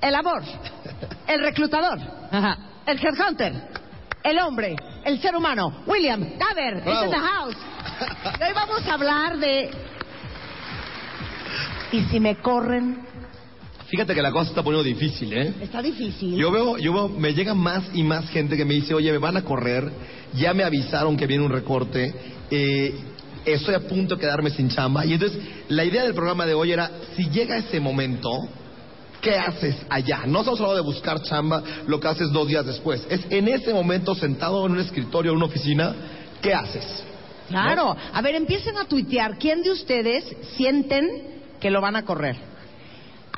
el amor, el reclutador, el headhunter, el hombre, el ser humano, William is Bravo. in the house. Y hoy vamos a hablar de... ¿Y si me corren? Fíjate que la cosa está poniendo difícil, ¿eh? Está difícil. Yo veo, yo veo, me llega más y más gente que me dice, oye, me van a correr, ya me avisaron que viene un recorte, eh, estoy a punto de quedarme sin chamba. Y entonces, la idea del programa de hoy era, si llega ese momento, ¿qué haces allá? No estamos hablando de buscar chamba, lo que haces dos días después. Es en ese momento, sentado en un escritorio, en una oficina, ¿qué haces? Claro. A ver, empiecen a tuitear. ¿Quién de ustedes sienten que lo van a correr?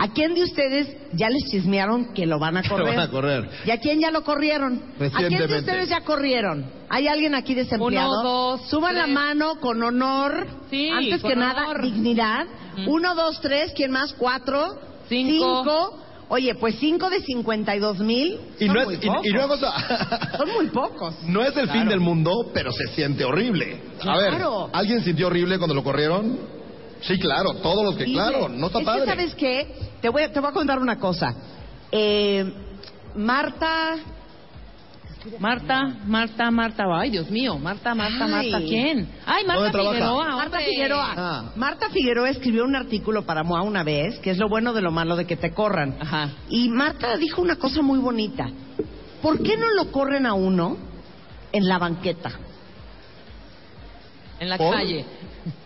¿A quién de ustedes ya les chismearon que lo van a lo correr? van a correr. ¿Y a quién ya lo corrieron? ¿A quién de ustedes ya corrieron? ¿Hay alguien aquí desempleado? Uno, dos, Suban la mano con honor. Sí, Antes con que nada, dignidad. Uno, dos, tres. ¿Quién más? Cuatro. Cinco. Cinco. Oye, pues cinco de 52 mil. Y son no, muy es, y- pocos. y no Son muy pocos. No es el fin del mundo, pero se siente horrible. A ver, Claro. ¿alguien sintió horrible cuando lo corrieron? Sí, claro, todos los que, Dice, claro, no está es padre. Que, ¿sabes qué? Te voy, a, te voy a contar una cosa. Eh, Marta... Marta, Marta, Marta, ay Dios mío, Marta, Marta, Ay. Marta, ¿quién? Ay, Marta. Figueroa. Marta. Figueroa. Ah. Marta Figueroa escribió un artículo para MOA una vez, que es lo bueno de lo malo de que te corran. Ajá. Y Marta dijo una cosa muy bonita. ¿Por qué no lo corren a uno en la banqueta? En la ¿Por? calle.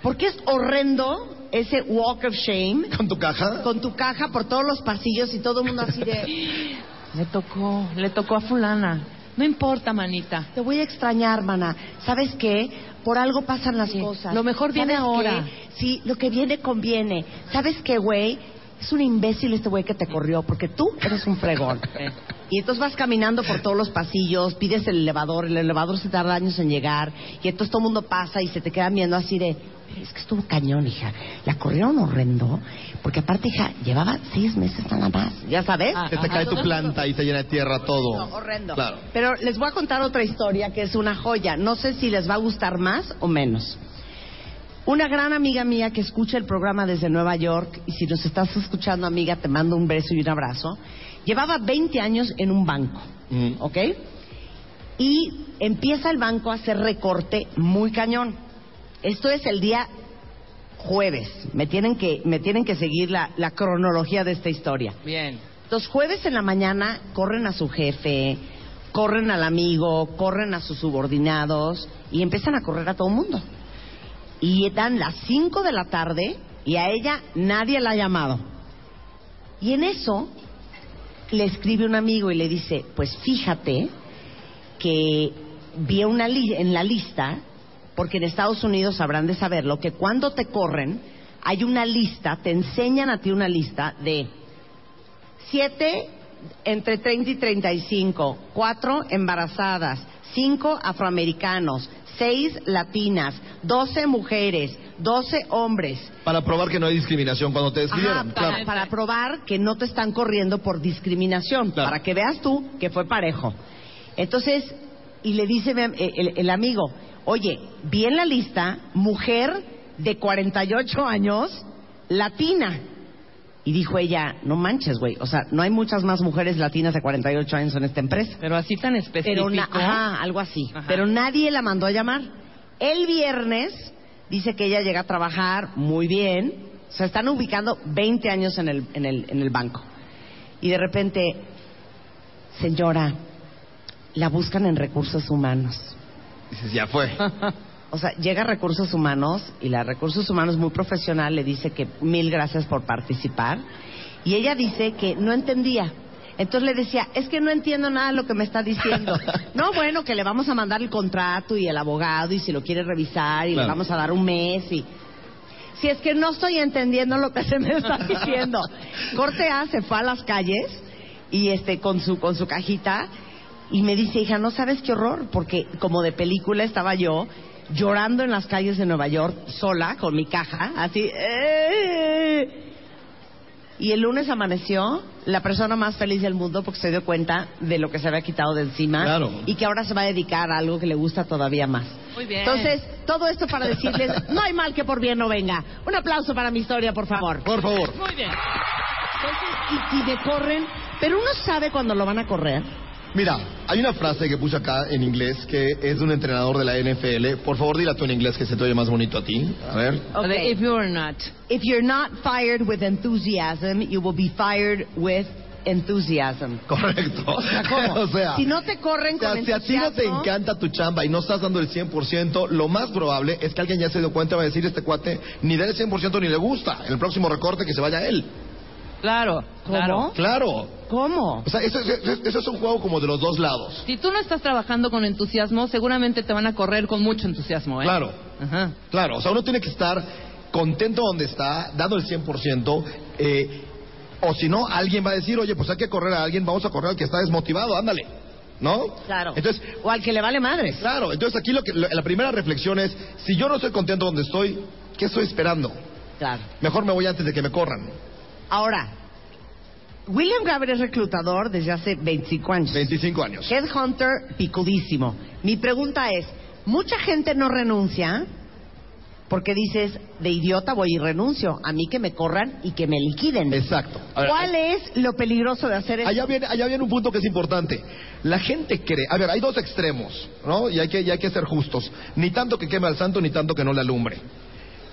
Porque es horrendo ese walk of shame ¿Con tu caja? con tu caja por todos los pasillos y todo el mundo así de... Le tocó, le tocó a fulana. No importa, manita. Te voy a extrañar, mana. ¿Sabes qué? Por algo pasan las Sí. cosas. Lo mejor viene ¿Sabes ahora. qué? Sí, lo que viene conviene. ¿Sabes qué, güey? Es un imbécil este güey que te corrió porque tú eres un fregón. Y entonces vas caminando por todos los pasillos, pides el elevador, el elevador se tarda años en llegar, y entonces todo el mundo pasa y se te quedan viendo así de, es que estuvo cañón, hija. La corrieron horrendo, porque aparte, hija, llevaba seis meses nada más, ya sabes. Ah, Se te cae tu planta y te llena de tierra todo. No, horrendo. Claro. Pero les voy a contar otra historia que es una joya. No sé si les va a gustar más o menos. Una gran amiga mía que escucha el programa desde Nueva York, y si nos estás escuchando, amiga, te mando un beso y un abrazo, llevaba 20 años en un banco, Mm. ¿ok? Y empieza el banco a hacer recorte muy cañón. Esto es el día jueves. Me tienen que, me tienen que seguir la, la cronología de esta historia. Bien. Los jueves en la mañana corren a su jefe, corren al amigo, corren a sus subordinados y empiezan a correr a todo el mundo. Y dan las 5 de la tarde y a ella nadie la ha llamado. Y en eso le escribe un amigo y le dice, pues fíjate que vi una li- en la lista, porque en Estados Unidos habrán de saberlo, que cuando te corren hay una lista, te enseñan a ti una lista de siete entre 30 y 35, cuatro embarazadas, cinco afroamericanos, seis latinas, 12 mujeres, 12 hombres. Para probar que no hay discriminación cuando te Ajá, despidieron. para, claro. para probar que no te están corriendo por discriminación, Claro. para que veas tú que fue parejo. Entonces, y le dice am- eh, el, el amigo, oye, vi en la lista mujer de 48 años, latina. Y dijo ella, no manches, güey, o sea, no hay muchas más mujeres latinas de 48 años en esta empresa. Pero así tan específico. Pero na- ajá, algo así. Ajá. Pero nadie la mandó a llamar. El viernes dice que ella llega a trabajar muy bien. O sea, están ubicando 20 años en el, en el, en el banco. Y de repente, señora, la buscan en recursos humanos. Dices, ya fue. O sea, llega recursos humanos y la recursos humanos muy profesional le dice que mil gracias por participar. Y ella dice que no entendía. Entonces le decía, es que no entiendo nada de lo que me está diciendo. no, bueno, que le vamos a mandar el contrato y el abogado y si lo quiere revisar y Claro. le vamos a dar un mes y... si es que no estoy entendiendo lo que se me está diciendo. Corte A se fue a las calles y este con su con su cajita y me dice, hija, no sabes qué horror, porque como de película estaba yo llorando en las calles de Nueva York sola con mi caja, así. "Eh". Y el lunes amaneció la persona más feliz del mundo porque se dio cuenta de lo que se había quitado de encima Claro. y que ahora se va a dedicar a algo que le gusta todavía más. Muy bien. Entonces, todo esto para decirles, no hay mal que por bien no venga. Un aplauso para mi historia, por favor. Por favor. Muy bien. Entonces, y, me corren, pero uno sabe cuando lo van a correr. Mira, hay una frase que puse acá en inglés que es de un entrenador de la NFL. Por favor, dila tú en inglés que se te oye más bonito a ti. A ver. O de If you're not. If you're not fired with enthusiasm, you will be fired with enthusiasm. Correcto. ¿cómo? o sea, Si no te corren o sea, con si a ti no te encanta tu chamba y no estás dando el 100%, lo más probable es que alguien ya se dio cuenta y va a decir, este cuate ni da el 100% ni le gusta. En el próximo recorte que se vaya él. Claro. Claro. Claro. ¿Cómo? O sea, eso, eso- eso es un juego como de los dos lados. Si tú no estás trabajando con entusiasmo, seguramente te van a correr con mucho entusiasmo, ¿eh? Claro. Ajá. Claro, o sea, uno tiene que estar contento donde está, dando el 100%, eh, o si no, alguien va a decir, oye, pues hay que correr a alguien, vamos a correr al que está desmotivado, ándale, ¿no? Claro. Entonces, o al que le vale madres. claro, entonces aquí lo que, lo- la primera reflexión es, si yo no estoy contento donde estoy, ¿qué estoy esperando? Claro. Mejor me voy antes de que me corran. Ahora, William Graver es reclutador desde hace 25 años. 25 años. Headhunter picudísimo. Mi pregunta es, mucha gente no renuncia porque dices, de idiota voy y renuncio, a mí que me corran y que me liquiden. Exacto. Ver, ¿Cuál es lo peligroso de hacer eso? Allá viene, allá viene un punto que es importante. La gente cree, a ver, hay dos extremos, ¿no? Y hay que, y hay que ser justos. Ni tanto que queme al santo, ni tanto que no le alumbre.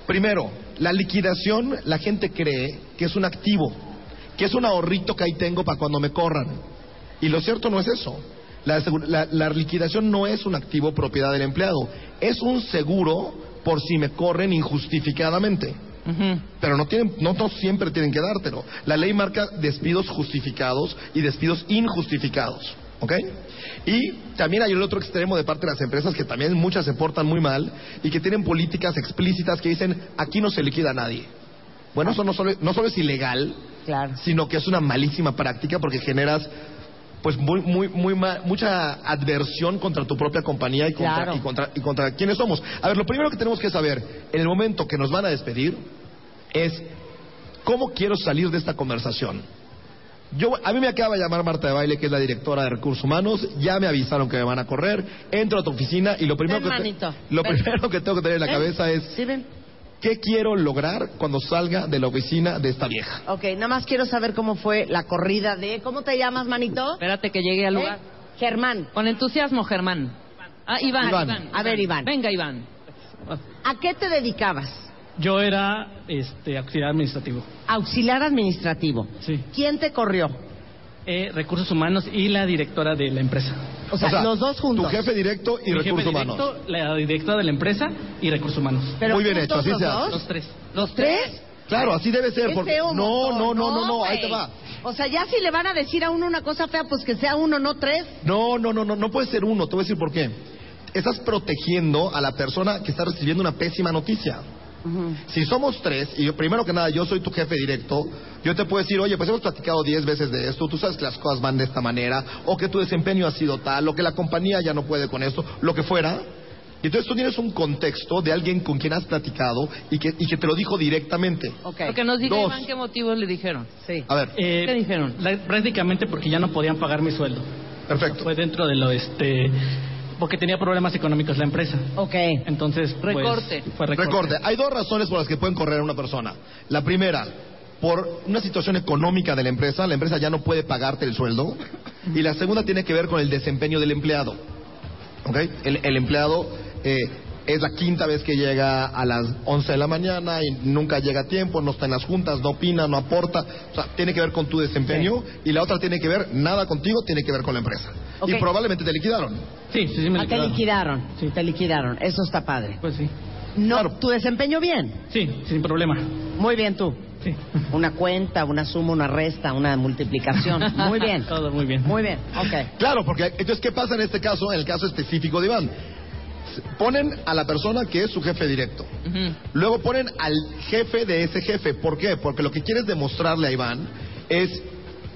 Primero, la liquidación, la gente cree que es un activo, que es un ahorrito que ahí tengo para cuando me corran. Y lo cierto no es eso. La, asegu- la- la liquidación no es un activo propiedad del empleado, es un seguro por si me corren injustificadamente. Pero no tienen, no, no siempre tienen que dártelo. La ley marca despidos justificados y despidos injustificados. ¿Ok? Y también hay el otro extremo de parte de las empresas que también muchas se portan muy mal y que tienen políticas explícitas que dicen aquí no se liquida a nadie. Bueno, eso no solo, no solo es ilegal, Claro. sino que es una malísima práctica porque generas pues muy, muy, muy ma- mucha adversión contra tu propia compañía y contra, Claro. y contra y contra quiénes somos. A ver, lo primero que tenemos que saber en el momento que nos van a despedir es cómo quiero salir de esta conversación. Yo, a mí me acaba de llamar Marta de Baile, que es la directora de Recursos Humanos. Ya me avisaron que me van a correr. Entro a tu oficina y lo primero, Ven, que, te- lo Ven. primero que tengo que tener en la cabeza es ¿Sí ven? qué quiero lograr cuando salga de la oficina de esta vieja. Ok, nada más quiero saber cómo fue la corrida de... ¿Cómo te llamas, manito? Espérate que llegue al lugar. ¿Eh? Germán. Con entusiasmo, Germán. Ah, Iván, Iván. Iván. A ver, Iván. Venga, Iván. ¿A qué te dedicabas? Yo era este, auxiliar administrativo. Auxiliar administrativo. Sí. ¿Quién te corrió? Eh, recursos humanos y la directora de la empresa. O sea, los dos juntos. Tu jefe directo y Mi jefe recursos directo, humanos. La directora de la empresa y recursos humanos. Pero Muy bien hecho, así los se dos. hace. Los tres. ¿Los tres? Claro, así debe ser. Porque... feo No, no, no, no, no, ahí te va. O sea, ya si le van a decir a uno una cosa fea, pues que sea uno, no tres. No, no, no, no, no puede ser uno. Te voy a decir por qué. Estás protegiendo a la persona que está recibiendo una pésima noticia. Si somos tres, y yo- primero que nada yo soy tu jefe directo, yo te puedo decir, oye, pues hemos platicado diez veces de esto, tú sabes que las cosas van de esta manera, o que tu desempeño ha sido tal, o que la compañía ya no puede con esto, lo que fuera. Y entonces tú tienes un contexto de alguien con quien has platicado y que, y que te lo dijo directamente. Ok. Lo que nos diga Dos. Iván qué motivos le dijeron. Sí. A ver, Eh, ¿Qué dijeron? la- prácticamente porque ya no podían pagar mi sueldo. perfecto. Fue dentro de lo este porque tenía problemas económicos la empresa. Ok. Entonces, pues, Recorte. fue recorte. Hay dos razones por las que pueden correr a una persona. La primera, por una situación económica de la empresa, la empresa ya no puede pagarte el sueldo. Y la segunda tiene que ver con el desempeño del empleado. ¿Ok? El, el empleado eh, es la quinta vez que llega a las 11 de la mañana y nunca llega a tiempo, no está en las juntas, no opina, no aporta. O sea, tiene que ver con tu desempeño. Y la otra tiene que ver, nada contigo, tiene que ver con la empresa. Ok. Y probablemente te liquidaron. Sí, sí, sí me Ah, te liquidaron. liquidaron. Sí. Te liquidaron. Eso está padre. Pues sí. No, Claro. tu desempeño bien. Sí, sin problema. Muy bien tú. Sí. Una cuenta, una suma, una resta, una multiplicación. Muy bien. Todo muy bien. Muy bien. Ok. Claro, porque entonces, ¿qué pasa en este caso, en el caso específico de Iván? Ponen a la persona que es su jefe directo. Luego ponen al jefe de ese jefe. ¿Por qué? Porque lo que quieres demostrarle a Iván es,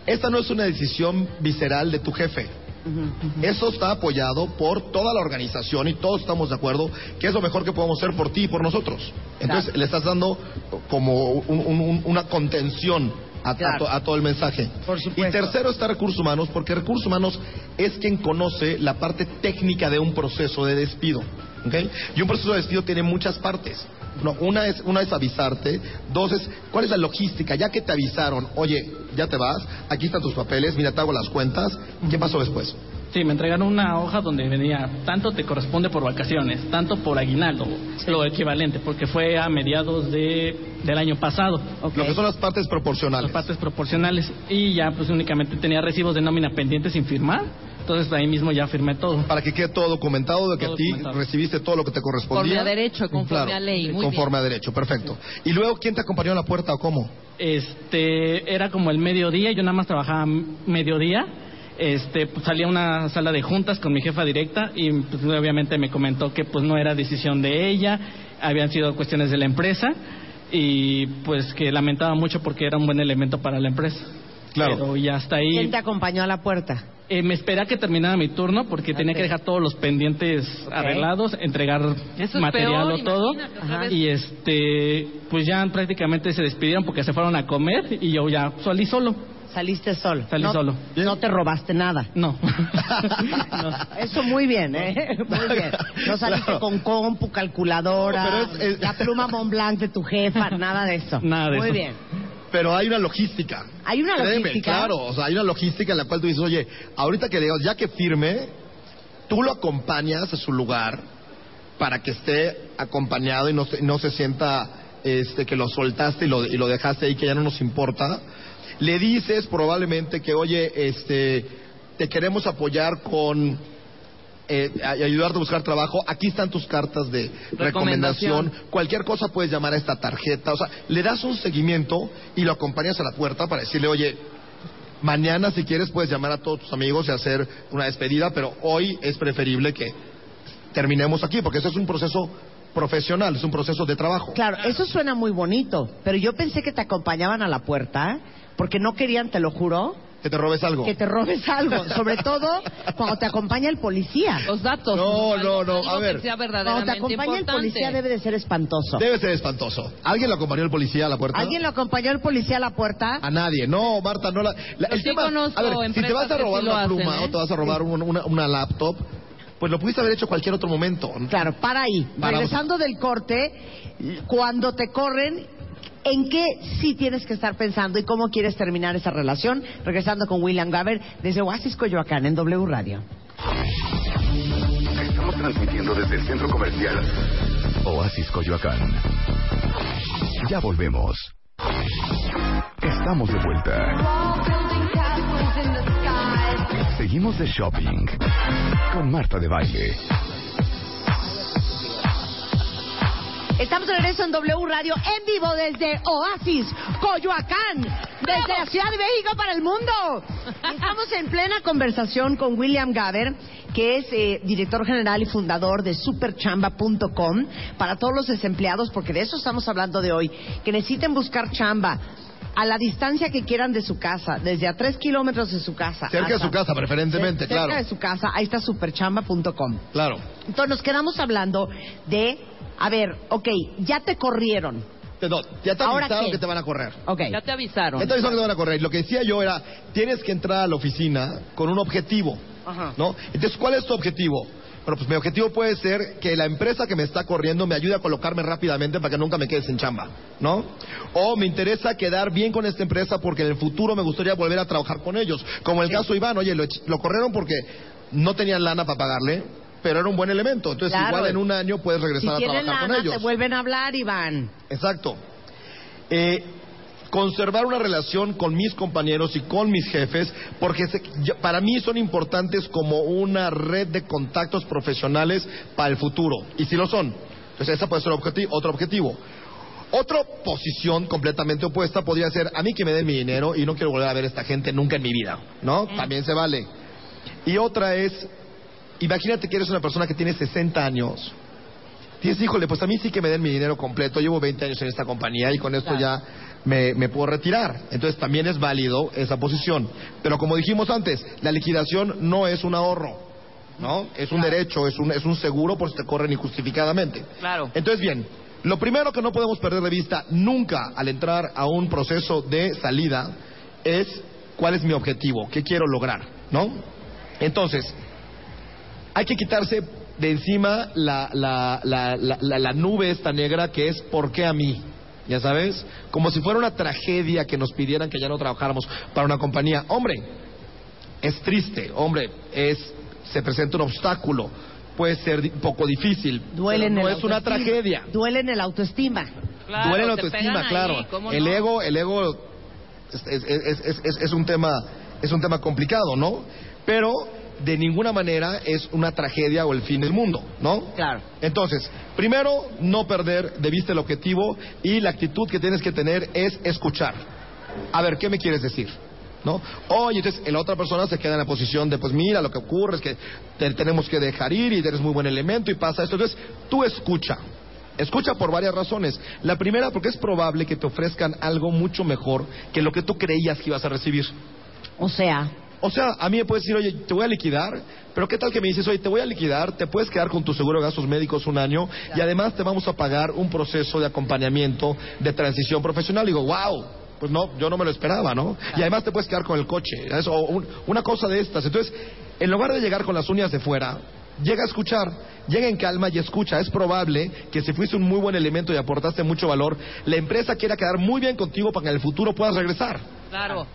esta no es una decisión visceral de tu jefe. Eso está apoyado por toda la organización y todos estamos de acuerdo que es lo mejor que podemos hacer por ti y por nosotros. Entonces le estás dando como un- un- un- una contención a, a Claro. to- a todo el mensaje. Por y tercero está recursos humanos, porque recursos humanos es quien conoce la parte técnica de un proceso de despido. Y un proceso de despido tiene muchas partes. No, una es una es avisarte, dos es cuál es la logística, ya que te avisaron, oye, ya te vas, aquí están tus papeles, mira, te hago las cuentas, ¿qué pasó después? Sí, me entregaron una hoja donde venía tanto te corresponde por vacaciones, tanto por aguinaldo, lo equivalente, porque fue a mediados de, del año pasado. Ok. Lo que son las partes proporcionales. Las partes proporcionales y ya pues únicamente tenía recibos de nómina pendientes sin firmar, entonces ahí mismo ya firmé todo. Para que quede todo documentado de que Todo a ti documentado. recibiste todo lo que te correspondía. Conforme a derecho, conforme Claro, a ley. Muy conforme a derecho, perfecto. Y luego, ¿quién te acompañó a la puerta o cómo? Este, era como el mediodía, yo nada más trabajaba mediodía. Este, pues, salía a una sala de juntas con mi jefa directa y pues, obviamente me comentó que pues no era decisión de ella, habían sido cuestiones de la empresa y pues que lamentaba mucho porque era un buen elemento para la empresa. Claro. Pero ya hasta ahí ¿Quién te acompañó a la puerta? Eh, me esperé a que terminara mi turno porque tenía que dejar todos los pendientes arreglados, entregar es material peor, o todo. Y este, pues ya prácticamente se despidieron porque se fueron a comer y yo ya salí solo. Saliste solo. Salí no, solo. No te robaste nada. No. Eso muy bien, ¿eh? Muy bien. No saliste Claro. con compu, calculadora, No, pero es- es- la pluma Montblanc de tu jefa, nada de eso. Nada de muy eso. bien. Pero hay una logística. ¿Hay una Créeme, logística? Claro, o sea, hay una logística en la cual tú dices, oye, ahorita que digas, ya que firme, tú lo acompañas a su lugar para que esté acompañado y no se, no se sienta este, que lo soltaste y lo, y lo dejaste ahí, que ya no nos importa. Le dices probablemente que, oye, este, te queremos apoyar con eh, ayudarte a buscar trabajo. Aquí están tus cartas de recomendación. Recomendación. Cualquier cosa puedes llamar a esta tarjeta. O sea, le das un seguimiento y lo acompañas a la puerta para decirle, oye, mañana si quieres puedes llamar a todos tus amigos y hacer una despedida, pero hoy es preferible que terminemos aquí, porque eso es un proceso profesional, es un proceso de trabajo. Claro, eso suena muy bonito, pero yo pensé que te acompañaban a la puerta porque no querían, te lo juro, Que te robes algo. que te robes algo. Sobre todo cuando te acompaña el policía. Los datos. No, algo- no, no, a ver. que sea Cuando te acompaña el policía debe de ser espantoso. Debe ser espantoso. ¿Alguien lo acompañó el policía a la puerta? ¿Alguien lo acompañó el policía a la puerta? A nadie. No, Marta, no la. la- el sí tema, conozco a ver, si te empresas vas a robar sí una hacen, pluma ¿eh? o te vas a robar un- una, una laptop, pues lo pudiste haber hecho cualquier otro momento. Claro, para ahí. Para- Regresando del corte, cuando te corren, ¿en qué sí tienes que estar pensando y cómo quieres terminar esa relación? Regresando con William Gaber desde Oasis Coyoacán en W Radio. Estamos transmitiendo desde el centro comercial Oasis Coyoacán. Ya volvemos. Estamos de vuelta. Seguimos de shopping con Marta de Baile. Estamos de regreso en W Radio en vivo desde Oasis Coyoacán, desde la Ciudad de México para el mundo. Estamos en plena conversación con William Gaber, que es eh, director general y fundador de superchamba.com para todos los desempleados, porque de eso estamos hablando de hoy, que necesiten buscar chamba a la distancia que quieran de su casa, desde a tres kilómetros de su casa. Cerca de su casa, preferentemente, cerca claro. de su casa, ahí está superchamba.com. Claro. Entonces nos quedamos hablando de, a ver, ok, ya te corrieron, no, ya te ¿Ahora avisaron qué? que te van a correr. ok. Ya te avisaron. Ya te avisaron que te van a correr. Lo que decía yo era, tienes que entrar a la oficina con un objetivo. Ajá. ¿No? Entonces, ¿cuál es tu objetivo? Bueno, pues mi objetivo puede ser que la empresa que me está corriendo me ayude a colocarme rápidamente para que nunca me quede sin chamba, ¿no? O me interesa quedar bien con esta empresa porque en el futuro me gustaría volver a trabajar con ellos. Como el caso de Iván, oye, lo, lo corrieron porque no tenían lana para pagarle, pero era un buen elemento. Entonces, Claro. igual en un año puedes Si regresar a trabajar lana, con ellos. te vuelven a hablar, Iván. Exacto. Eh, conservar una relación con mis compañeros y con mis jefes, porque se- para mí son importantes como una red de contactos profesionales para el futuro. Y si lo son. Entonces, ese puede ser otro objetivo. Otra posición completamente opuesta podría ser a mí que me den mi dinero y no quiero volver a ver a esta gente nunca en mi vida, ¿no? También se vale. Y otra es imagínate que eres una persona que tiene 60 años. Dices, híjole, pues a mí sí que me den mi dinero completo. Llevo 20 años en esta compañía y con esto ya me, me puedo retirar. Entonces también es válido esa posición. Pero como dijimos antes, la liquidación no es un ahorro. ¿No? Es un derecho, es un, es un seguro por si te corren injustificadamente. Claro. Entonces, bien, lo primero que no podemos perder de vista nunca al entrar a un proceso de salida es cuál es mi objetivo, qué quiero lograr, ¿no? Entonces, hay que quitarse de encima la, la, la, la, la- la nube esta negra que es ¿por qué a mí? Ya sabes, como si fuera una tragedia que nos pidieran que ya no trabajáramos para una compañía. Hombre, es triste, hombre, es se presenta un obstáculo, puede ser di- un poco difícil, Duele pero en no el es una autoestima. tragedia. Duele en el autoestima. Claro, Duele la te autoestima, ahí, claro. ¿cómo el no? ego, el ego es, es- es- es- es- es un tema, es un tema complicado, ¿no? Pero de ninguna manera es una tragedia o el fin del mundo, ¿no? Claro. Entonces, primero, no perder de vista el objetivo y la actitud que tienes que tener es escuchar. A ver, ¿qué me quieres decir? ¿No? Oye, entonces la otra persona se queda en la posición de, pues mira, lo que ocurre es que te tenemos que dejar ir y eres muy buen elemento y pasa esto. Entonces, tú escucha. Escucha por varias razones. La primera, porque es probable que te ofrezcan algo mucho mejor que lo que tú creías que ibas a recibir. O sea, O sea, a mí me puedes decir, oye, te voy a liquidar, pero ¿qué tal que me dices, oye, te voy a liquidar, te puedes quedar con tu seguro de gastos médicos un año y además te vamos a pagar un proceso de acompañamiento de transición profesional? digo, wow, pues no, yo no me lo esperaba, ¿no? Y además te puedes quedar con el coche, o un- una cosa de estas. Entonces, en lugar de llegar con las uñas de fuera, llega a escuchar, llega en calma y escucha. Es probable que si fuiste un muy buen elemento y aportaste mucho valor, la empresa quiera quedar muy bien contigo para que en el futuro puedas regresar Claro.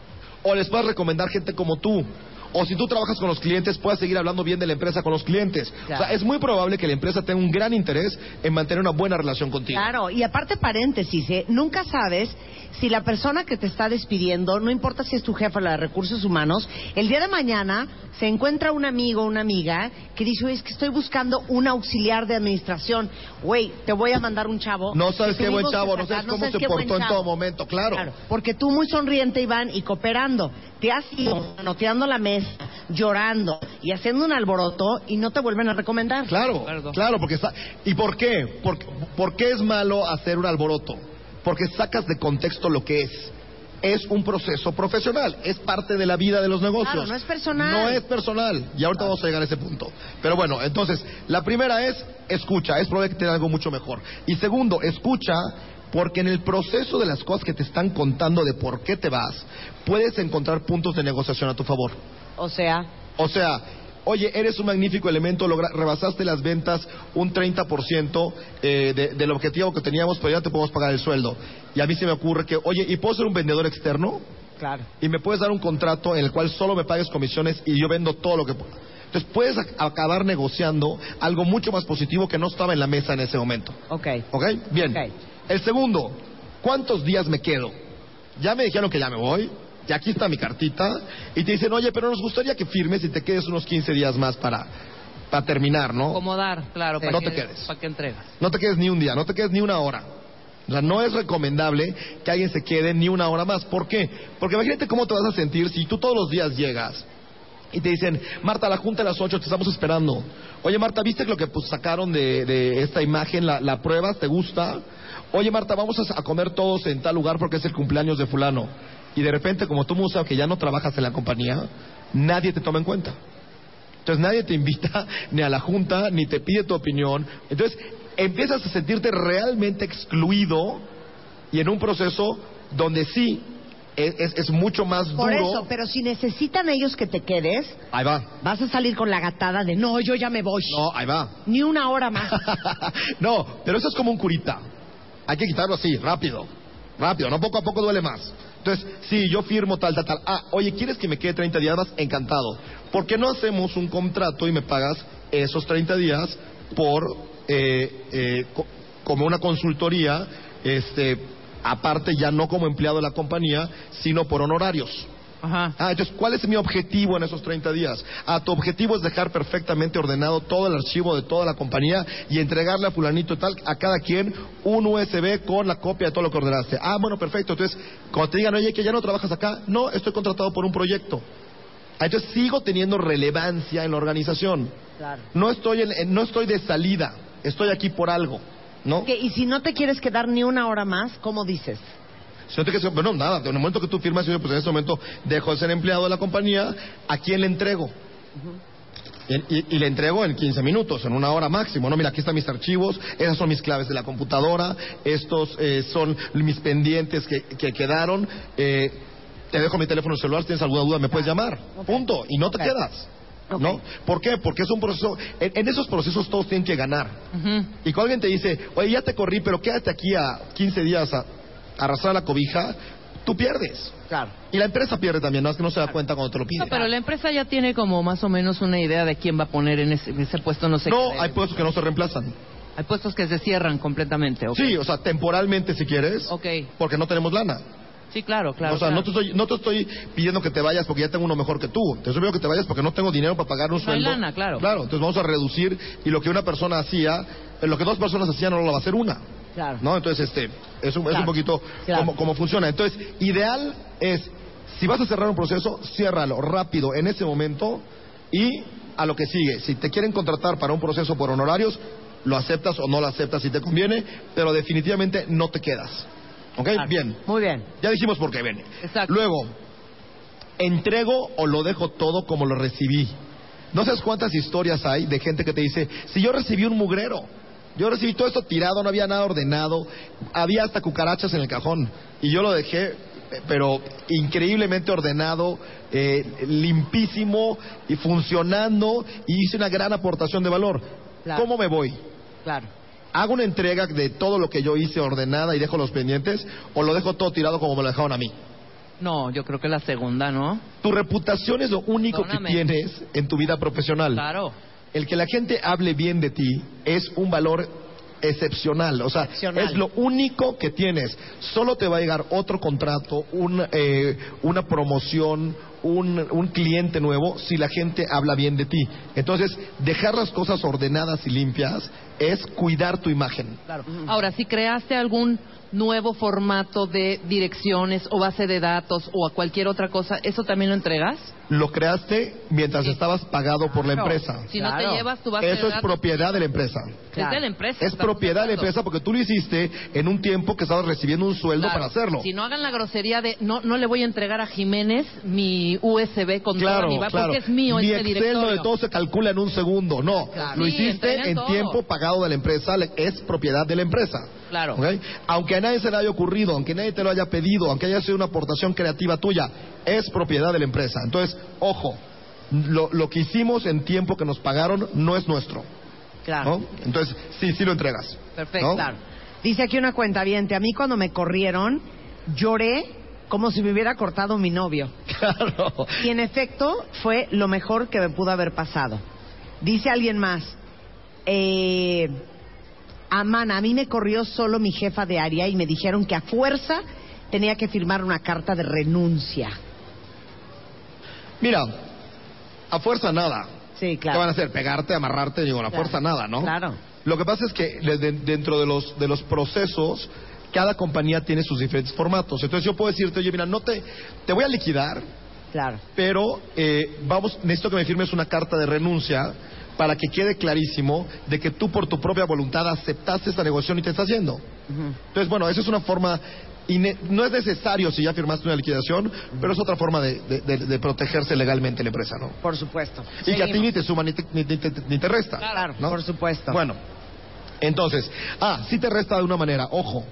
O les puedas recomendar gente como tú. O si tú trabajas con los clientes, puedas seguir hablando bien de la empresa con los clientes. Claro. O sea, es muy probable que la empresa tenga un gran interés en mantener una buena relación contigo. Claro, y aparte paréntesis, ¿eh? nunca sabes si la persona que te está despidiendo, no importa si es tu jefa o la de recursos humanos, el día de mañana se encuentra un amigo o una amiga que dice, oye, es que estoy buscando un auxiliar de administración. Güey, te voy a mandar un chavo. No sabes qué buen chavo, no sabes cómo sabes se portó en chavo". todo momento, claro. porque tú muy sonriente, Iván, y cooperando, te has ido anoteando la mesa, llorando y haciendo un alboroto y no te vuelven a recomendar. Claro, Claro. claro, porque está... ¿Y por qué? ¿Por, por qué es malo hacer un alboroto? Porque sacas de contexto lo que es. Es un proceso profesional, es parte de la vida de los negocios. Claro, no es personal. No es personal, y ahorita vamos a llegar a ese punto. Pero bueno, entonces, la primera es escucha, es probable que tenga algo mucho mejor. Y segundo, escucha porque en el proceso de las cosas que te están contando de por qué te vas, puedes encontrar puntos de negociación a tu favor. O sea, O sea, oye, eres un magnífico elemento, logra- rebasaste las ventas un 30% eh, de- del objetivo que teníamos, pero ya te podemos pagar el sueldo. Y a mí se me ocurre que, oye, ¿y puedo ser un vendedor externo? claro. Y me puedes dar un contrato en el cual solo me pagues comisiones y yo vendo todo lo que. Entonces puedes ac- acabar negociando algo mucho más positivo que no estaba en la mesa en ese momento. Ok. ¿Ok? Bien. El segundo, ¿cuántos días me quedo? Ya me dijeron que ya me voy, y aquí está mi cartita, y te dicen, oye, pero nos gustaría que firmes y te quedes unos 15 días más para, para terminar, ¿no? Acomodar, claro. Sí. para No que, te quedes. Para que entregas. No te quedes ni un día, no te quedes ni una hora. O sea, no es recomendable que alguien se quede ni una hora más. ¿Por qué? Porque imagínate cómo te vas a sentir si tú todos los días llegas y te dicen, Marta, la junta a las 8, te estamos esperando. Oye, Marta, ¿viste lo que pues, sacaron de, de esta imagen, la, la prueba? ¿Te gusta? Oye, Marta, vamos a, a comer todos en tal lugar porque es el cumpleaños de fulano. Y de repente, como tú, Musa, que ya no trabajas en la compañía, nadie te toma en cuenta. Entonces nadie te invita ni a la junta, ni te pide tu opinión. Entonces empiezas a sentirte realmente excluido y en un proceso donde sí es, es- es mucho más Por duro. eso, pero si necesitan ellos que te quedes, Ahí va. vas a salir con la gatada de no, yo ya me voy. No, ahí va. Ni una hora más. no, pero eso es como un curita. Hay que quitarlo así, rápido. Rápido, no poco a poco duele más. Entonces, sí, yo firmo tal, tal, tal. Ah, oye, ¿quieres que me quede 30 días más? Encantado. ¿Por qué no hacemos un contrato y me pagas esos 30 días por, eh, eh, co- como una consultoría, este, aparte ya no como empleado de la compañía, sino por honorarios? Ajá. Ah, entonces, ¿cuál es mi objetivo en esos 30 días? Ah, tu objetivo es dejar perfectamente ordenado todo el archivo de toda la compañía y entregarle a fulanito y tal, a cada quien, un USB con la copia de todo lo que ordenaste. Ah, bueno, perfecto. Entonces, cuando te digan, oye, que ya no trabajas acá, no, estoy contratado por un proyecto. Entonces sigo teniendo relevancia en la organización. Claro. No estoy, en- en- no estoy de salida, estoy aquí por algo, ¿no? Ok, Y si no te quieres quedar ni una hora más, ¿cómo dices? Si no te quedas- bueno, nada, en el momento que tú firmas, yo, pues en ese momento dejo de ser empleado de la compañía, ¿a quién le entrego? Y, y- y le entrego en 15 minutos, en una hora máximo, ¿no? Mira, aquí están mis archivos, esas son mis claves de la computadora, estos eh, son mis pendientes que, que quedaron, eh, te dejo mi teléfono celular, si tienes alguna duda me puedes llamar, punto, y no te quedas. ¿No? ¿Por qué? Porque es un proceso, en, en esos procesos todos tienen que ganar. Y cuando alguien te dice, oye, ya te corrí, pero quédate aquí a 15 días a arrastrar la cobija, tú pierdes. Claro. Y la empresa pierde también, no es que no se da cuenta cuando te lo pide. No, pero la empresa ya tiene como más o menos una idea de quién va a poner en ese, en ese puesto, no sé No, qué. hay puestos que no se reemplazan. Hay puestos que se cierran completamente. ¿ok? Sí, o sea, temporalmente si quieres, Ok. porque no tenemos lana. Sí, claro, claro. o sea, claro. no, te estoy, no te estoy pidiendo que te vayas porque ya tengo uno mejor que tú. Te estoy pidiendo que te vayas porque no tengo dinero para pagar un No hay sueldo. lana, claro. Claro, entonces vamos a reducir y lo que una persona hacía, lo que dos personas hacían no lo va a hacer una. Claro. ¿No? Entonces, este, es un, es un poquito Claro. como, como funciona. Entonces, ideal es, si vas a cerrar un proceso, ciérralo rápido en ese momento y a lo que sigue. Si te quieren contratar para un proceso por honorarios, lo aceptas o no lo aceptas si te conviene, pero definitivamente no te quedas. ¿Ok? Claro. Bien. Muy bien. Ya dijimos por qué viene. Exacto. Luego, entrego o lo dejo todo como lo recibí. No sabes cuántas historias hay de gente que te dice, si yo recibí un mugrero, yo recibí todo esto tirado, no había nada ordenado, había hasta cucarachas en el cajón y yo lo dejé, pero increíblemente ordenado, eh, limpísimo y funcionando y hice una gran aportación de valor. Claro. ¿Cómo me voy? Claro. ¿Hago una entrega de todo lo que yo hice ordenada y dejo los pendientes o lo dejo todo tirado como me lo dejaron a mí? No, yo creo que la segunda, ¿no? Tu reputación es lo único Perdóname. que tienes en tu vida profesional. Claro. El que la gente hable bien de ti es un valor excepcional. O sea, Excepcional. es lo único que tienes. Solo te va a llegar otro contrato, un, eh, una promoción, un, un cliente nuevo si la gente habla bien de ti. Entonces, dejar las cosas ordenadas y limpias es cuidar tu imagen. Claro. Ahora, si creaste algún nuevo formato de direcciones o base de datos o a cualquier otra cosa, ¿eso también lo entregas? Lo creaste mientras estabas pagado por la Claro. empresa. Si no Claro. te llevas tu base de Eso es datos, propiedad de la empresa. es de la empresa. Es propiedad de la empresa porque tú lo hiciste en un tiempo que estabas recibiendo un sueldo Claro. para hacerlo. Si no hagan la grosería de no no le voy a entregar a Jiménez mi USB con toda Claro, mi claro. porque es mío Mi este Excel directorio. donde todo se calcula en un segundo. No, Claro. lo Sí, hiciste en todo. tiempo pagado de la empresa, es propiedad de la empresa. Claro. ¿Ok? Aunque a nadie se le haya ocurrido, aunque nadie te lo haya pedido, aunque haya sido una aportación creativa tuya, es propiedad de la empresa. Entonces, ojo, lo, lo que hicimos en tiempo que nos pagaron no es nuestro. Claro. ¿no? Entonces, sí, sí lo entregas. Perfecto. ¿no? Claro. Dice aquí una cuenta A mí cuando me corrieron, lloré como si me hubiera cortado mi novio. Claro. Y en efecto, fue lo mejor que me pudo haber pasado. Dice alguien más, eh, Amana, a mí me corrió solo mi jefa de área y me dijeron que a fuerza tenía que firmar una carta de renuncia. Mira, a fuerza nada. Sí, ¿Qué van a claro. hacer? ¿Pegarte, amarrarte? Digo, a Claro. fuerza nada, ¿no? Claro. Lo que pasa es que de- de- dentro de los, de los procesos, cada compañía tiene sus diferentes formatos. Entonces yo puedo decirte, oye, mira, no te, te voy a liquidar, Claro. pero eh, vamos, necesito que me firmes una carta de renuncia para que quede clarísimo de que tú por tu propia voluntad aceptaste esta negociación y te estás yendo. Entonces, bueno, esa es una forma, ine- no es necesario si ya firmaste una liquidación, pero es otra forma de, de- de- de protegerse legalmente la empresa, ¿no? Por supuesto. Y que a ti ni te suma ni te, ni te- ni te resta. Claro, ¿no? por supuesto. Bueno, entonces, ah, sí te resta de una manera, ojo,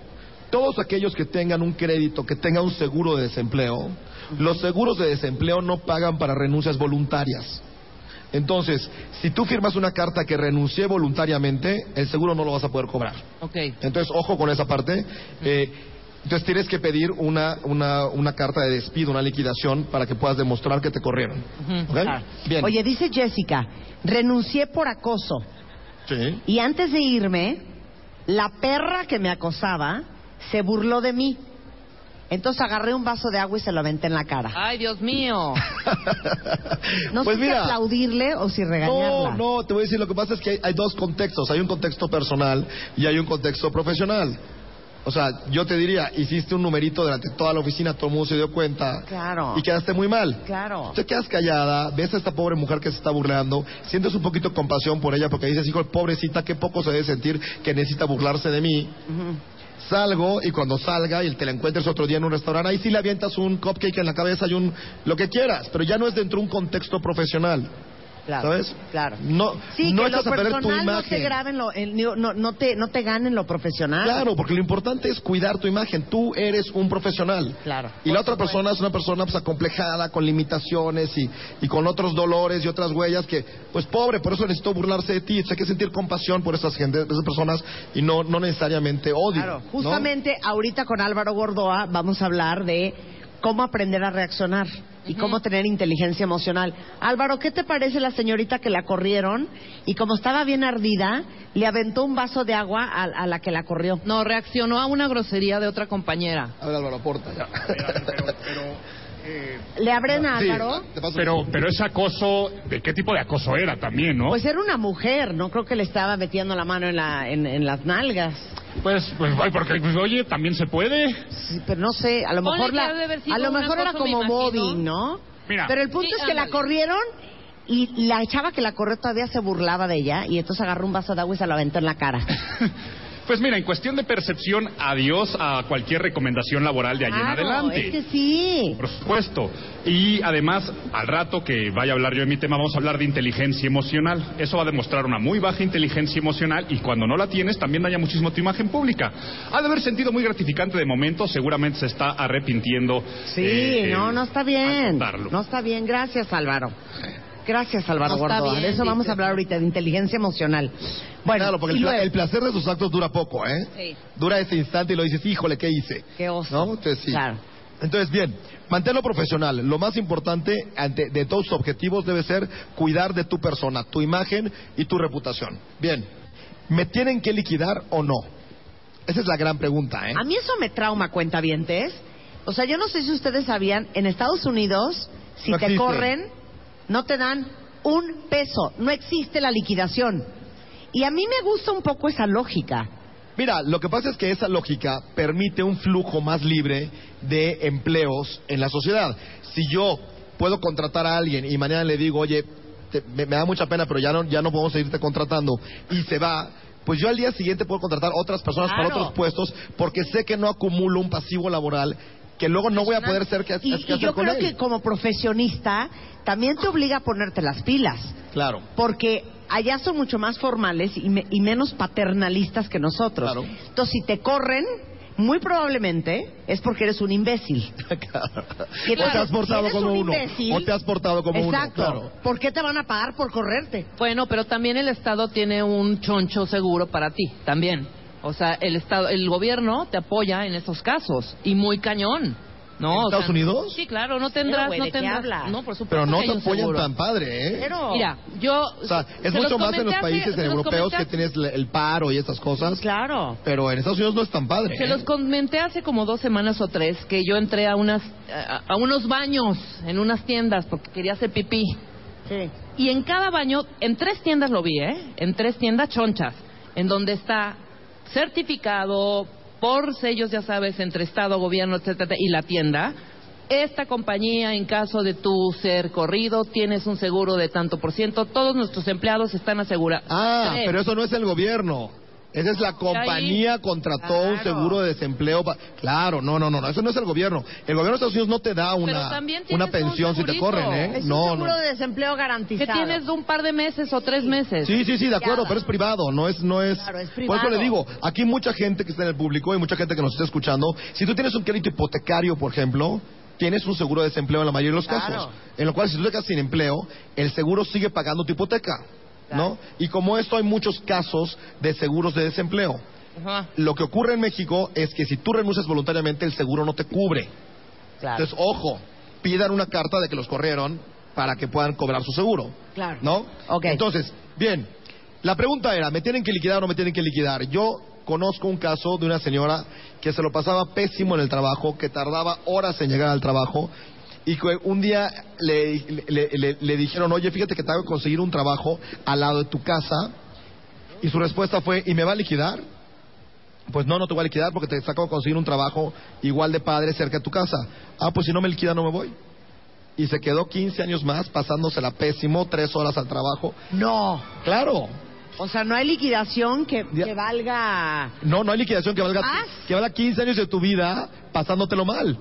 todos aquellos que tengan un crédito, que tengan un seguro de desempleo, los seguros de desempleo no pagan para renuncias voluntarias. Entonces, si tú firmas una carta que renuncié voluntariamente, el seguro no lo vas a poder cobrar. Ok. Entonces, ojo con esa parte. Eh, entonces tienes que pedir una, una, una carta de despido, una liquidación, para que puedas demostrar que te corrieron. Ujú. ¿Ok? Claro. Bien. Oye, dice Jessica, renuncié por acoso. Sí. Y antes de irme, la perra que me acosaba se burló de mí. Entonces agarré un vaso de agua y se lo aventé en la cara. Ay, Dios mío. No pues sé si aplaudirle o si No, regañarla. no, te voy a decir, lo que pasa es que hay, hay dos contextos. Hay un contexto personal y hay un contexto profesional. O sea, yo te diría, hiciste un numerito durante toda la oficina, todo el mundo se dio cuenta. Claro. Y quedaste muy mal. Claro. Te quedas callada, ves a esta pobre mujer que se está burlando, sientes un poquito de compasión por ella porque dices, hijo, pobrecita, qué poco se debe sentir que necesita burlarse de mí. Salgo y cuando salga y te la encuentres otro día en un restaurante, ahí sí le avientas un cupcake en la cabeza y un lo que quieras, pero ya no es dentro de un contexto profesional. Claro, ¿Sabes? Claro. No, Sí, no que lo perder tu personal no te imagen. graben lo, el- no, no te, no te ganen lo profesional. Claro, porque lo importante es cuidar tu imagen. Tú eres un profesional. Claro. Y la otra persona es una persona pues acomplejada, con limitaciones y, y con otros dolores y otras huellas que, pues pobre, por eso necesito burlarse de ti. Entonces, hay que sentir compasión por esas gente, esas personas y no, no necesariamente odio. Claro, ¿no? justamente ahorita con Álvaro Gordoa vamos a hablar de cómo aprender a reaccionar y cómo tener inteligencia emocional. Álvaro, ¿qué te parece la señorita que la corrieron y como estaba bien ardida, le aventó un vaso de agua a, a la que la corrió? No, reaccionó a una grosería de otra compañera. A ver, Álvaro, aporta ya. ¿Le abren a Sí, Álvaro? Pero, pero ese acoso, ¿de qué tipo de acoso era también, no? Pues era una mujer, no creo que le estaba metiendo la mano en, la, en, en las nalgas. Pues, pues, porque, pues, oye, también se puede. Sí, pero no sé, a lo Ponle mejor la, a lo mejor era como mobbing, ¿no? Mira. Pero el punto Sí, es que la ándale. corrieron y la chava que la corrió todavía se burlaba de ella y entonces agarró un vaso de agua y se lo aventó en la cara. Pues mira, en cuestión de percepción, adiós a cualquier recomendación laboral de allí en adelante. es que sí. Por supuesto. Y además, al rato que vaya a hablar yo de mi tema, vamos a hablar de inteligencia emocional. Eso va a demostrar una muy baja inteligencia emocional y cuando no la tienes también daña muchísimo tu imagen pública. Ha de haber sentido muy gratificante de momento, seguramente se está arrepintiendo. Sí, eh, no, no está bien. No está bien. Gracias, Álvaro. Gracias, Álvaro No bien, de eso vamos a hablar ahorita, de inteligencia emocional. Bueno, claro, porque el, pla- luego- el placer de sus actos dura poco, ¿eh? Sí. Dura ese instante y lo dices, híjole, ¿qué hice? Qué oso. ¿No? Entonces, sí. Claro. Entonces, bien, manténlo profesional. Lo más importante ante, de todos tus objetivos debe ser cuidar de tu persona, tu imagen y tu reputación. Bien, ¿me tienen que liquidar o no? Esa es la gran pregunta, ¿eh? A mí eso me trauma, cuentavientes. O sea, yo no sé si ustedes sabían, en Estados Unidos, si No te corren, no te dan un peso. No existe la liquidación. Y a mí me gusta un poco esa lógica. Mira, lo que pasa es que esa lógica permite un flujo más libre de empleos en la sociedad. Si yo puedo contratar a alguien y mañana le digo, oye, te- me, me da mucha pena, pero ya no, ya no podemos seguirte contratando, y se va, pues yo al día siguiente puedo contratar otras personas para otros puestos porque sé que no acumulo un pasivo laboral que luego no voy a poder ser que, Y, que y hacer yo con creo él. que como profesionista también te obliga a ponerte las pilas. Claro. Porque allá son mucho más formales y, me- y menos paternalistas que nosotros. Claro. Entonces, si te corren, muy probablemente es porque eres un imbécil. Y o te has portado si como un uno. imbécil- O te has portado como uno. Exacto. Claro. ¿Por qué te van a pagar por correrte? Bueno, pero también el Estado tiene un choncho seguro para ti, también. O sea, el Estado, el gobierno te apoya en esos casos y muy cañón. ¿No? ¿En O Estados sea, Unidos? Sí, claro, no tendrás, güey, no ¿de qué tendrás. No, por supuesto. Pero no te apoyan seguro. tan padre, ¿eh? Pero... Mira, yo. O sea, es se mucho más en los países se europeos comenté que tienes el paro y esas cosas. Claro. Pero en Estados Unidos no es tan padre. Se ¿eh? los comenté hace como dos semanas o tres que yo entré a unas a, a unos baños en unas tiendas porque quería hacer pipí Sí. y en cada baño en tres tiendas lo vi, ¿eh? En tres tiendas chonchas en donde está certificado por sellos, ya sabes, entre Estado, gobierno, etcétera, y la tienda. Esta compañía, en caso de tu ser corrido, tienes un seguro de tanto por ciento. Todos nuestros empleados están asegurados. Ah, Tres. pero eso no es el gobierno. Esa es la compañía contrató un seguro de desempleo. pa- Claro, no, no, no, no, eso no es el gobierno. El gobierno de Estados Unidos no te da una, una un pensión si te corren, ¿eh? Es no, un seguro no. de desempleo que garantizado. tienes de un par de meses o tres meses. Sí, sí, sí, de acuerdo, pero es privado, no es, no es. Claro, es Por eso privado. le digo, aquí mucha gente que está en el público y mucha gente que nos está escuchando, si tú tienes un crédito hipotecario, por ejemplo, tienes un seguro de desempleo en la mayoría de los Claro. casos, en lo cual si tú te quedas sin empleo, el seguro sigue pagando tu hipoteca, ¿no? Y como esto hay muchos casos de seguros de desempleo. Ajá. Lo que ocurre en México es que si tú renuncias voluntariamente, el seguro no te cubre. Claro. Entonces, ojo, pidan una carta de que los corrieron para que puedan cobrar su seguro. Claro. ¿No? Ok. Entonces, bien, la pregunta era, ¿me tienen que liquidar o no me tienen que liquidar? Yo conozco un caso de una señora que se lo pasaba pésimo en el trabajo, que tardaba horas en llegar al trabajo y un día le, le- le- le dijeron, oye, fíjate que te hago conseguir un trabajo al lado de tu casa y su respuesta fue, ¿y me va a liquidar? Pues no, no te voy a liquidar porque te saco a conseguir un trabajo igual de padre cerca de tu casa. Ah, pues si no me liquida no me voy. Y se quedó 15 años más pasándosela pésimo, tres horas al trabajo. No. Claro. O sea, no hay liquidación que, que valga. No, no hay liquidación que valga, ¿Más? que valga 15 años de tu vida pasándotelo mal.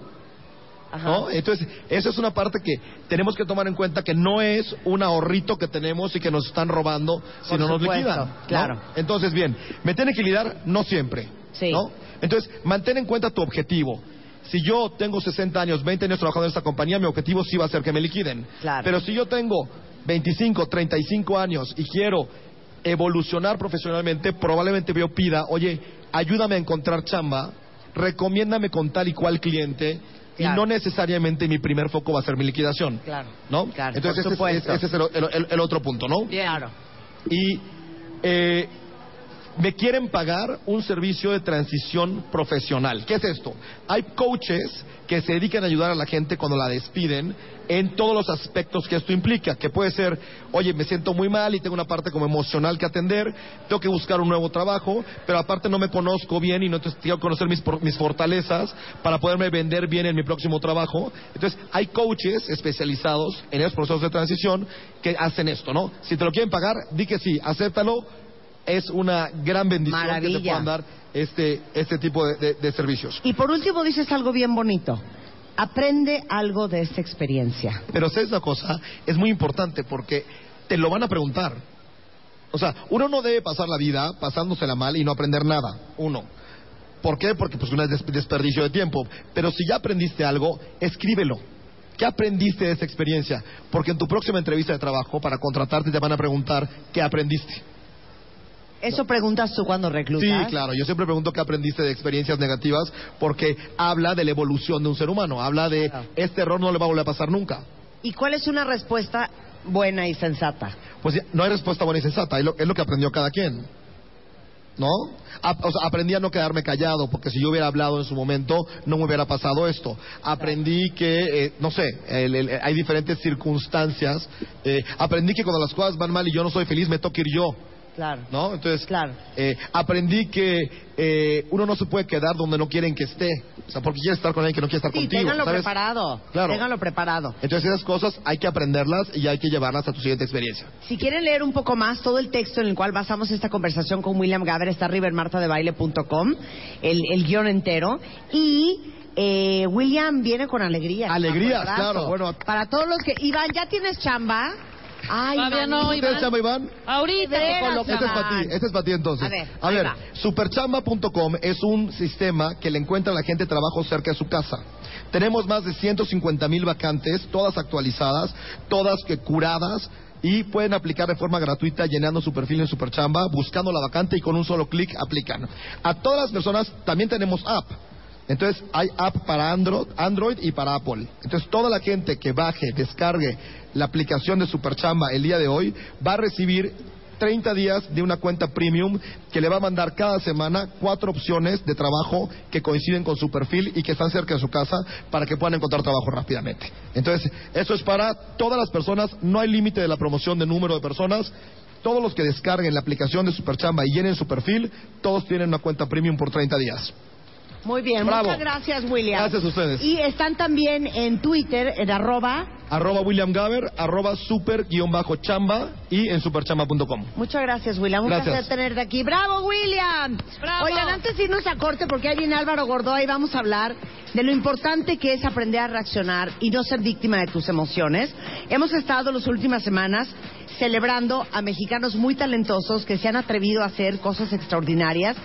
¿No? Entonces, esa es una parte que tenemos que tomar en cuenta que no es un ahorrito que tenemos y que nos están robando si Por no nos liquidan. ¿no? claro. Entonces, bien, me tiene que liquidar no siempre. Sí. ¿no? Entonces, mantén en cuenta tu objetivo. Si yo tengo 60 años, 20 años trabajando en esta compañía, mi objetivo sí va a ser que me liquiden. Claro. Pero si yo tengo 25, 35 años y quiero evolucionar profesionalmente, probablemente yo pida, oye, ayúdame a encontrar chamba, recomiéndame con tal y cual cliente, Claro. y no necesariamente mi primer foco va a ser mi liquidación. Claro. ¿No? Claro, Entonces, ese es, ese es el, el- el otro punto, ¿no? Claro. Y eh, me quieren pagar un servicio de transición profesional. ¿Qué es esto? Hay coaches que se dedican a ayudar a la gente cuando la despiden en todos los aspectos que esto implica, que puede ser, oye, me siento muy mal y tengo una parte como emocional que atender, tengo que buscar un nuevo trabajo, pero aparte no me conozco bien y no tengo que conocer mis, mis fortalezas para poderme vender bien en mi próximo trabajo. Entonces, hay coaches especializados en esos procesos de transición que hacen esto, ¿no? Si te lo quieren pagar, di que sí, acéptalo, es una gran bendición que te puedan dar este, este tipo de, de- de servicios. Y por último dices algo bien bonito. Aprende algo de esta experiencia. Pero ¿sabes una cosa? Es muy importante porque te lo van a preguntar. O sea, uno no debe pasar la vida pasándosela mal y no aprender nada. Uno. ¿Por qué? Porque pues no es des- desperdicio de tiempo. Pero si ya aprendiste algo, escríbelo. ¿Qué aprendiste de esta experiencia? Porque en tu próxima entrevista de trabajo, para contratarte, te van a preguntar qué aprendiste. ¿Eso preguntas tú cuando reclutas? Sí, claro. Yo siempre pregunto qué aprendiste de experiencias negativas porque habla de la evolución de un ser humano. Habla de Claro. este error no le va a volver a pasar nunca. ¿Y cuál es una respuesta buena y sensata? Pues no hay respuesta buena y sensata. Es lo, es lo que aprendió cada quien. ¿No? A- o sea, aprendí a no quedarme callado porque si yo hubiera hablado en su momento no me hubiera pasado esto. Aprendí que, eh, no sé, el- el- hay diferentes circunstancias. Eh, aprendí que cuando las cosas van mal y yo no soy feliz me toca ir yo. Claro. ¿No? Entonces, Claro. eh, aprendí que eh, uno no se puede quedar donde no quieren que esté. O sea, porque quiere estar con alguien que no quiere estar Sí, contigo. ténganlo ¿sabes? preparado. Claro. Ténganlo preparado. Entonces, esas cosas hay que aprenderlas y hay que llevarlas a tu siguiente experiencia. Si quieren leer un poco más, todo el texto en el cual basamos esta conversación con William Gaber está arriba en martadebaile.com, el, el guion entero. Y eh, William viene con alegría. Alegrías, claro, bueno. Para todos los que... Iván, ¿ya tienes chamba? Ay, Todavía no. ¿Ustedes chamba, Iván? Ahorita te. Este es Iván. para ti, este es para ti entonces. A ver, a ahí ver va. superchamba.com es un sistema que le encuentra a la gente trabajo cerca de su casa. Tenemos más de 150 mil vacantes, todas actualizadas, todas que curadas y pueden aplicar de forma gratuita llenando su perfil en Superchamba, buscando la vacante y con un solo clic aplican. A todas las personas también tenemos app. Entonces hay app para Android, Android y para Apple. Entonces toda la gente que baje, descargue la aplicación de Superchamba el día de hoy va a recibir 30 días de una cuenta premium que le va a mandar cada semana cuatro opciones de trabajo que coinciden con su perfil y que están cerca de su casa para que puedan encontrar trabajo rápidamente. Entonces, eso es para todas las personas, no hay límite de la promoción de número de personas. Todos los que descarguen la aplicación de Superchamba y llenen su perfil, todos tienen una cuenta premium por 30 días. Muy bien, Bravo. muchas gracias, William. Gracias a ustedes. Y están también en Twitter, en arroba. Arroba William Gaber, arroba super guion bajo chamba y en superchamba.com. Muchas gracias, William. Un Gracias. placer tenerte aquí. ¡Bravo, William! ¡Bravo! Oigan, antes de irnos a corte, porque ahí viene Álvaro Gordoa y vamos a hablar de lo importante que es aprender a reaccionar y no ser víctima de tus emociones. Hemos estado las últimas semanas celebrando a mexicanos muy talentosos que se han atrevido a hacer cosas extraordinarias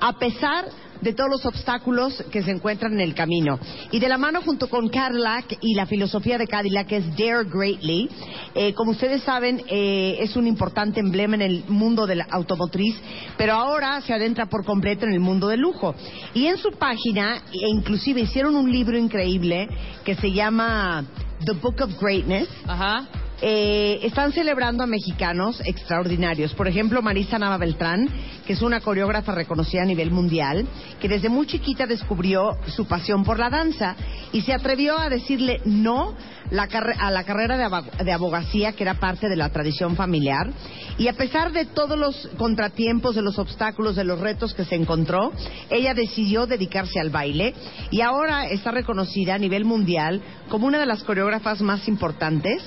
a pesar de todos los obstáculos que se encuentran en el camino. Y de la mano junto con Cadillac y la filosofía de Cadillac que es Dare Greatly, eh, como ustedes saben, eh, es un importante emblema en el mundo de la automotriz, pero ahora se adentra por completo en el mundo del lujo. Y en su página, e inclusive hicieron un libro increíble que se llama The Book of Greatness, Ajá. Eh, están celebrando a mexicanos extraordinarios. Por ejemplo, Marisa Nava Beltrán, que es una coreógrafa reconocida a nivel mundial, que desde muy chiquita descubrió su pasión por la danza y se atrevió a decirle no la a la carrera de, de abogacía, que era parte de la tradición familiar. Y a pesar de todos los contratiempos, de los obstáculos, de los retos que se encontró, ella decidió dedicarse al baile y ahora está reconocida a nivel mundial como una de las coreógrafas más importantes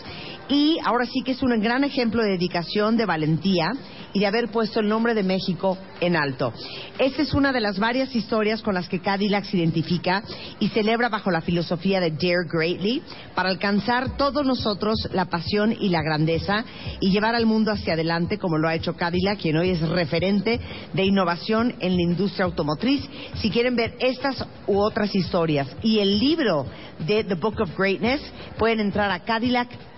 y ahora sí que es un gran ejemplo de dedicación, de valentía y de haber puesto el nombre de México en alto. Esta es una de las varias historias con las que Cadillac se identifica y celebra bajo la filosofía de Dare Greatly para alcanzar todos nosotros la pasión y la grandeza y llevar al mundo hacia adelante como lo ha hecho Cadillac, quien hoy es referente de innovación en la industria automotriz. Si quieren ver estas u otras historias y el libro de The Book of Greatness, pueden entrar a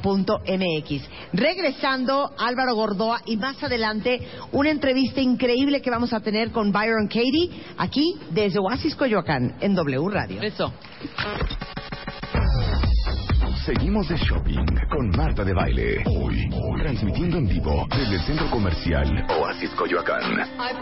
cadillac.mx. Regresando, Álvaro Gordoa y más adelante una entrevista increíble que vamos a tener con Byron Katie aquí desde Oasis Coyoacán en W Radio. Eso. Seguimos de shopping con Marta de Baile. Hoy, transmitiendo en vivo desde el centro comercial Oasis Coyoacán. I've